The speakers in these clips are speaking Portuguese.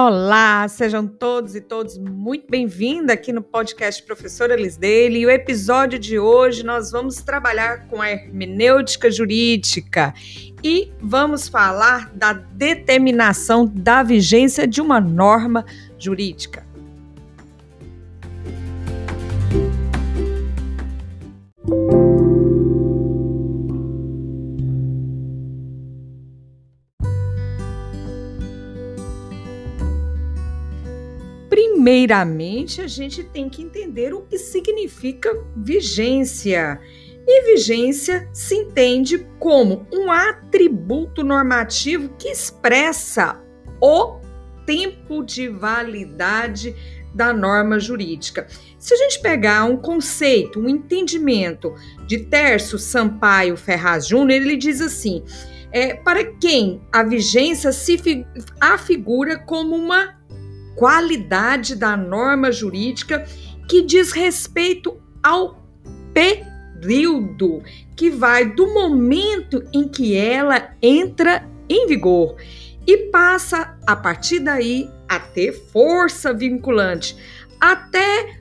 Olá, sejam todos e todos muito bem-vindos aqui no podcast Professora Lisdale. E o episódio de hoje nós vamos trabalhar com a hermenêutica jurídica e vamos falar da determinação da vigência de uma norma jurídica. Primeiramente, a gente tem que entender o que significa vigência. E vigência se entende como um atributo normativo que expressa o tempo de validade da norma jurídica. Se a gente pegar um conceito, um entendimento de Terço Sampaio Ferraz Júnior, ele diz assim: é, para quem a vigência se afigura como uma qualidade da norma jurídica que diz respeito ao período que vai do momento em que ela entra em vigor e passa a partir daí a ter força vinculante até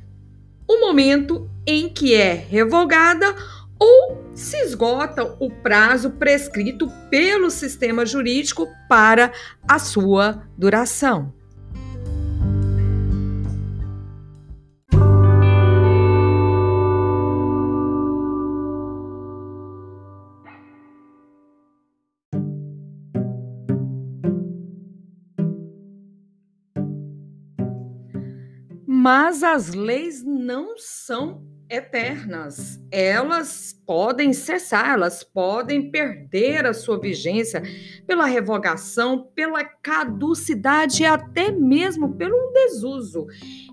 o momento em que é revogada ou se esgota o prazo prescrito pelo sistema jurídico para a sua duração. Mas as leis não são eternas. Elas podem cessar, elas podem perder a sua vigência pela revogação, pela caducidade e até mesmo pelo desuso.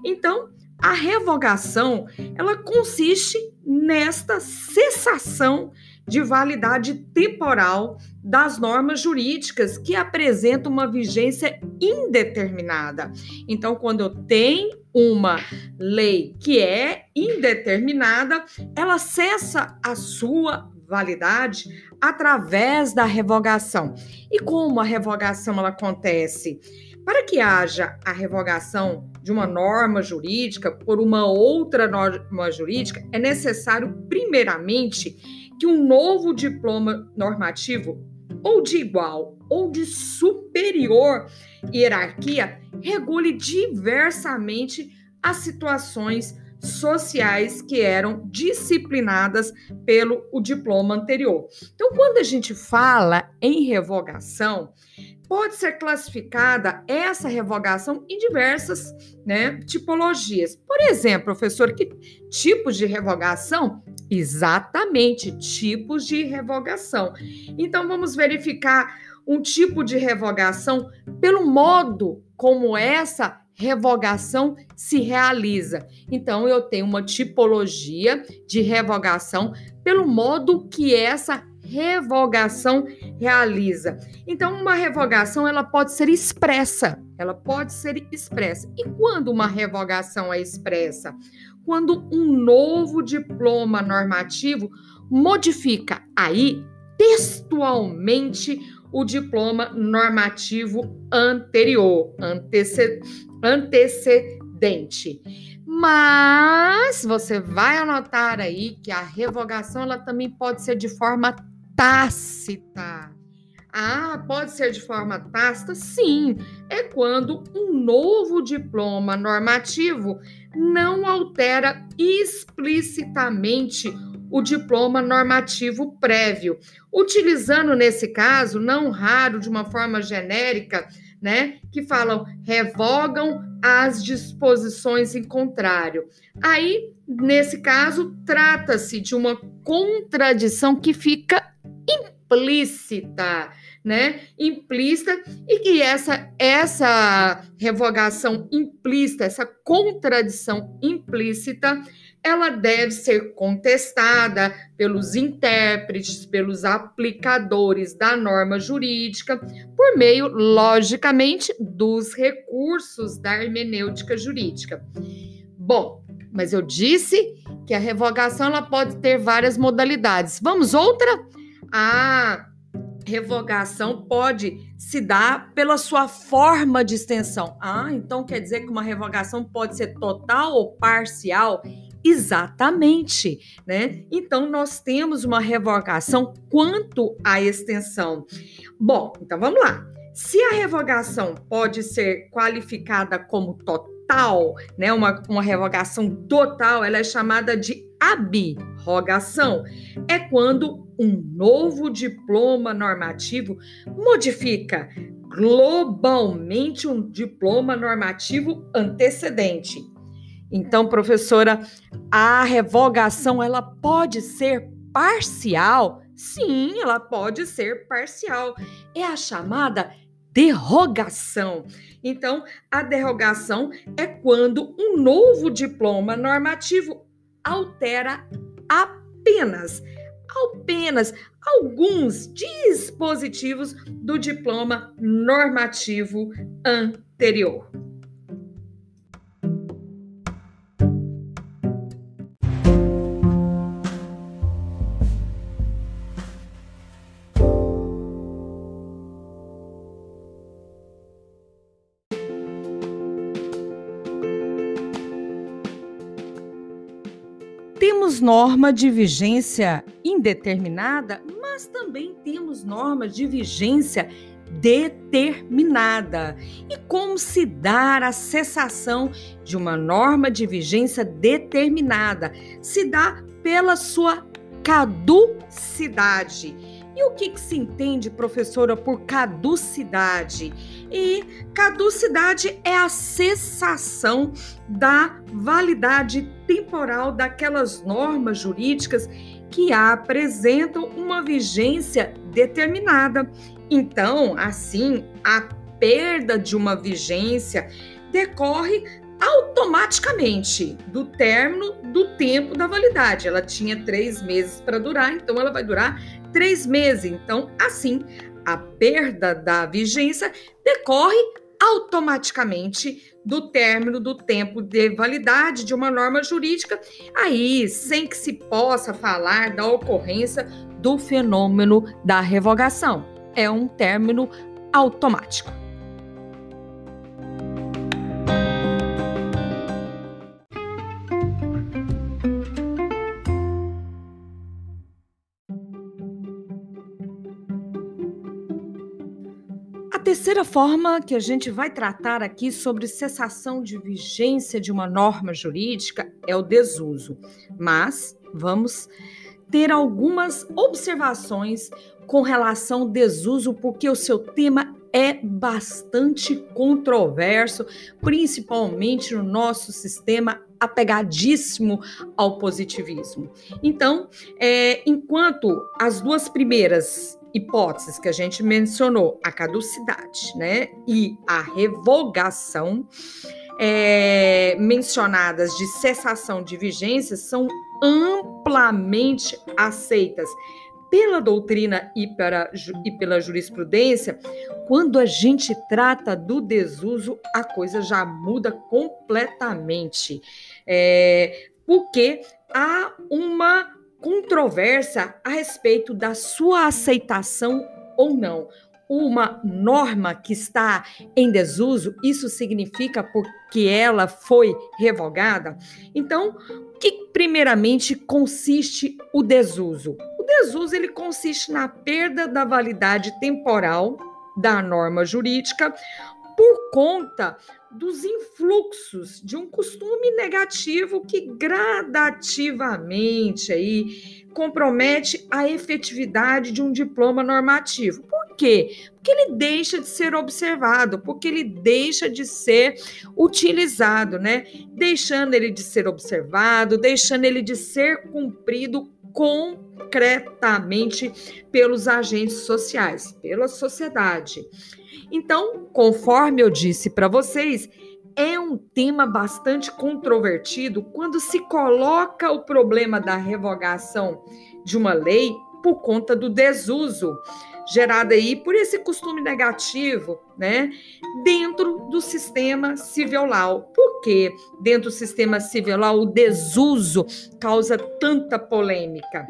Então, a revogação, ela consiste nesta cessação de validade temporal das normas jurídicas que apresentam uma vigência indeterminada. Então, quando eu tenho uma lei que é indeterminada, ela cessa a sua validade através da revogação. E como a revogação ela acontece? Para que haja a revogação de uma norma jurídica por uma outra norma jurídica, é necessário, primeiramente, que um novo diploma normativo, ou de igual ou de superior hierarquia, regule diversamente as situações sociais que eram disciplinadas pelo o diploma anterior. Então, quando a gente fala em revogação, pode ser classificada essa revogação em diversas né, tipologias. Por exemplo, professor, que tipos de revogação? Exatamente, tipos de revogação. Então, vamos verificar um tipo de revogação pelo modo como essa revogação se realiza. Então, eu tenho uma tipologia de revogação pelo modo que essa revogação realiza. Então, uma revogação ela pode ser expressa, ela pode ser expressa. E quando uma revogação é expressa? Quando um novo diploma normativo modifica aí textualmente o diploma normativo anterior, antece, antecedente. Mas você vai anotar aí que a revogação ela também pode ser de forma tácita. Ah, pode ser de forma tácita? Sim, é quando um novo diploma normativo não altera explicitamente o diploma normativo prévio, utilizando nesse caso, não raro de uma forma genérica, né, que falam revogam as disposições em contrário. Aí, nesse caso, trata-se de uma contradição que fica implícita, né? Implícita e que essa essa revogação implícita, essa contradição implícita, ela deve ser contestada pelos intérpretes, pelos aplicadores da norma jurídica, por meio, logicamente, dos recursos da hermenêutica jurídica. Bom, mas eu disse que a revogação ela pode ter várias modalidades. Vamos outra? Ah, revogação pode se dar pela sua forma de extensão. Ah, então quer dizer que uma revogação pode ser total ou parcial? Exatamente, né? Então nós temos uma revogação quanto à extensão. Bom, então vamos lá. Se a revogação pode ser qualificada como total, né, uma, uma revogação total, ela é chamada de abrogação. É quando um novo diploma normativo modifica globalmente um diploma normativo antecedente. Então, professora, a revogação ela pode ser parcial? Sim, ela pode ser parcial. É a chamada derrogação. Então, a derrogação é quando um novo diploma normativo altera apenas apenas alguns dispositivos do diploma normativo anterior. Temos norma de vigência indeterminada, mas também temos norma de vigência determinada. E como se dar a cessação de uma norma de vigência determinada? Se dá pela sua caducidade. E o que, que, se entende, professora, por caducidade? E caducidade é a cessação da validade temporal daquelas normas jurídicas que apresentam uma vigência determinada. Então, assim, a perda de uma vigência decorre automaticamente do término do tempo da validade. Ela tinha três meses para durar, então ela vai durar três meses. Então, assim, a perda da vigência decorre automaticamente do término do tempo de validade de uma norma jurídica, aí sem que se possa falar da ocorrência do fenômeno da revogação. É um término automático. Terceira forma que a gente vai tratar aqui sobre cessação de vigência de uma norma jurídica é o desuso. Mas vamos ter algumas observações com relação ao desuso, porque o seu tema é bastante controverso, principalmente no nosso sistema apegadíssimo ao positivismo. Então, é, enquanto as duas primeiras hipóteses que a gente mencionou, a caducidade, né, e a revogação, é, mencionadas de cessação de vigência são amplamente aceitas pela doutrina e, para, e pela jurisprudência, quando a gente trata do desuso, a coisa já muda completamente. É, porque há uma controvérsia a respeito da sua aceitação ou não. Uma norma que está em desuso, isso significa porque ela foi revogada? Então, que primeiramente consiste o desuso? O desuso ele consiste na perda da validade temporal da norma jurídica por conta dos influxos de um costume negativo que gradativamente aí compromete a efetividade de um diploma normativo. Por quê? Porque ele deixa de ser observado, porque ele deixa de ser utilizado, né? Deixando ele de ser observado, deixando ele de ser cumprido concretamente pelos agentes sociais, pela sociedade. Então, conforme eu disse para vocês, é um tema bastante controvertido quando se coloca o problema da revogação de uma lei por conta do desuso gerado aí por esse costume negativo, né, dentro do sistema civilal. Por que dentro do sistema civilal o desuso causa tanta polêmica?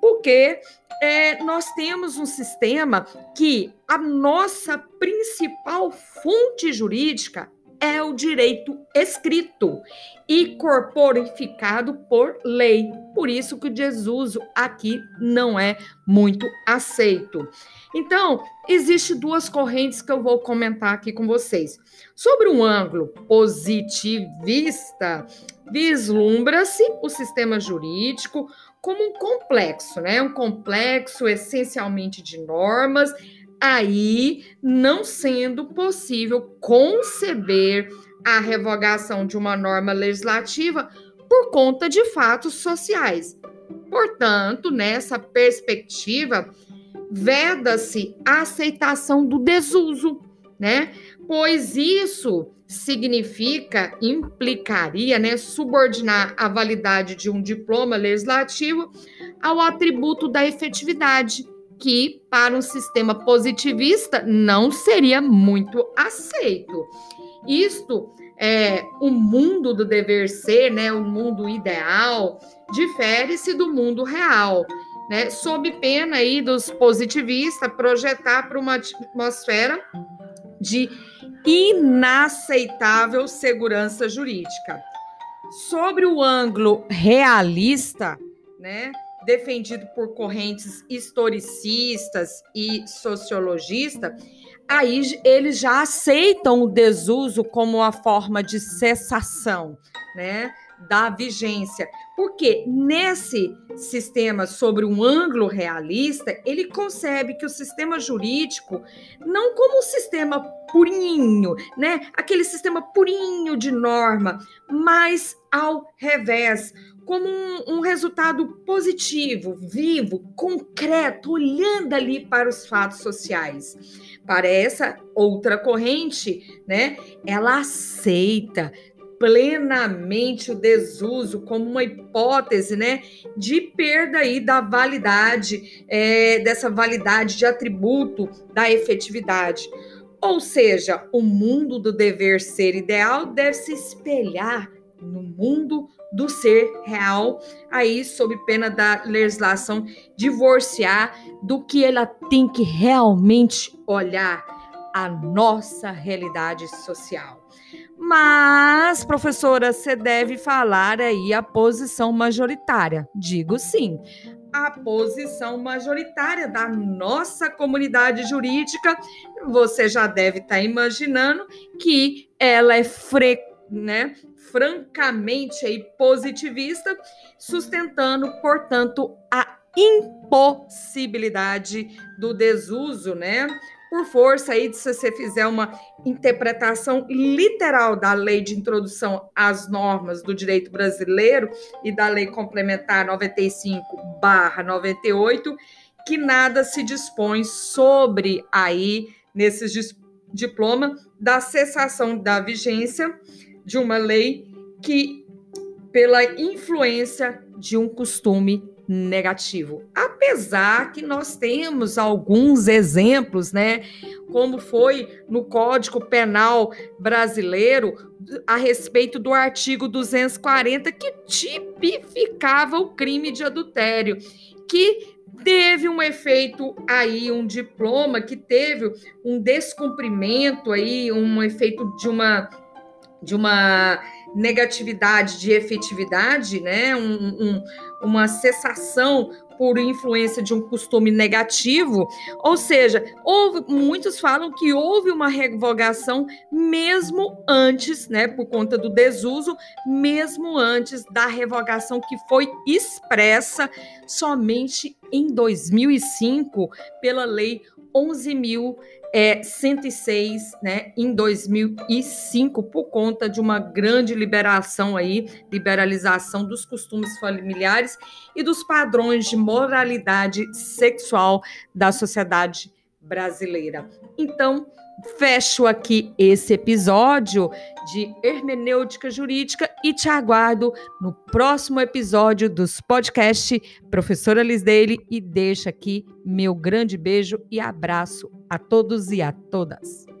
Porque é, nós temos um sistema que a nossa principal fonte jurídica é o direito escrito e corporificado por lei. Por isso que o desuso aqui não é muito aceito. Então, existe duas correntes que eu vou comentar aqui com vocês. Sobre um ângulo positivista, vislumbra-se o sistema jurídico como um complexo, né? Um complexo essencialmente de normas aí não sendo possível conceber a revogação de uma norma legislativa por conta de fatos sociais. Portanto, nessa perspectiva, veda-se a aceitação do desuso, né? Pois isso significa, implicaria, né, subordinar a validade de um diploma legislativo ao atributo da efetividade que para um sistema positivista não seria muito aceito. Isto é o mundo do dever ser, né, o mundo ideal, difere-se do mundo real, né? Sob pena aí dos positivistas projetar para uma atmosfera de inaceitável segurança jurídica. Sobre o ângulo realista, né? Defendido por correntes historicistas e sociologistas, aí eles já aceitam o desuso como uma forma de cessação, né? Da vigência. Porque nesse sistema sobre um ângulo realista, ele concebe que o sistema jurídico, não como um sistema purinho, né? Aquele sistema purinho de norma, mas ao revés, como um, um, resultado positivo, vivo, concreto, olhando ali para os fatos sociais. Para essa outra corrente, né, ela aceita plenamente o desuso como uma hipótese, né, de perda aí da validade, é, dessa validade de atributo da efetividade. Ou seja, o mundo do dever ser ideal deve se espelhar no mundo do ser real, aí sob pena da legislação divorciar do que ela tem que realmente olhar a nossa realidade social. Mas, professora, você deve falar aí a posição majoritária. Digo sim. A posição majoritária da nossa comunidade jurídica, você já deve estar tá imaginando que ela é frequente né, francamente aí positivista, sustentando, portanto, a impossibilidade do desuso, né? Por força aí se você fizer uma interpretação literal da lei de introdução às normas do direito brasileiro e da lei complementar 95/98, que nada se dispõe sobre aí nesses diploma da cessação da vigência de uma lei que, pela influência de um costume negativo. Apesar que nós temos alguns exemplos, né, como foi no Código Penal brasileiro a respeito do artigo 240 que tipificava o crime de adultério, que teve um efeito aí, um diploma que teve um descumprimento aí, um efeito de uma de uma negatividade de efetividade, né? Um, um, uma cessação por influência de um costume negativo, ou seja, houve, muitos falam que houve uma revogação mesmo antes, né, por conta do desuso, mesmo antes da revogação que foi expressa somente em 2005 pela lei 11.000 é, 106 né, em 2005, por conta de uma grande liberação aí, liberalização dos costumes familiares e dos padrões de moralidade sexual da sociedade brasileira. Então, fecho aqui esse episódio de hermenêutica jurídica e te aguardo no próximo episódio dos podcasts Professora Liz Dele e deixa aqui meu grande beijo e abraço a todos e a todas.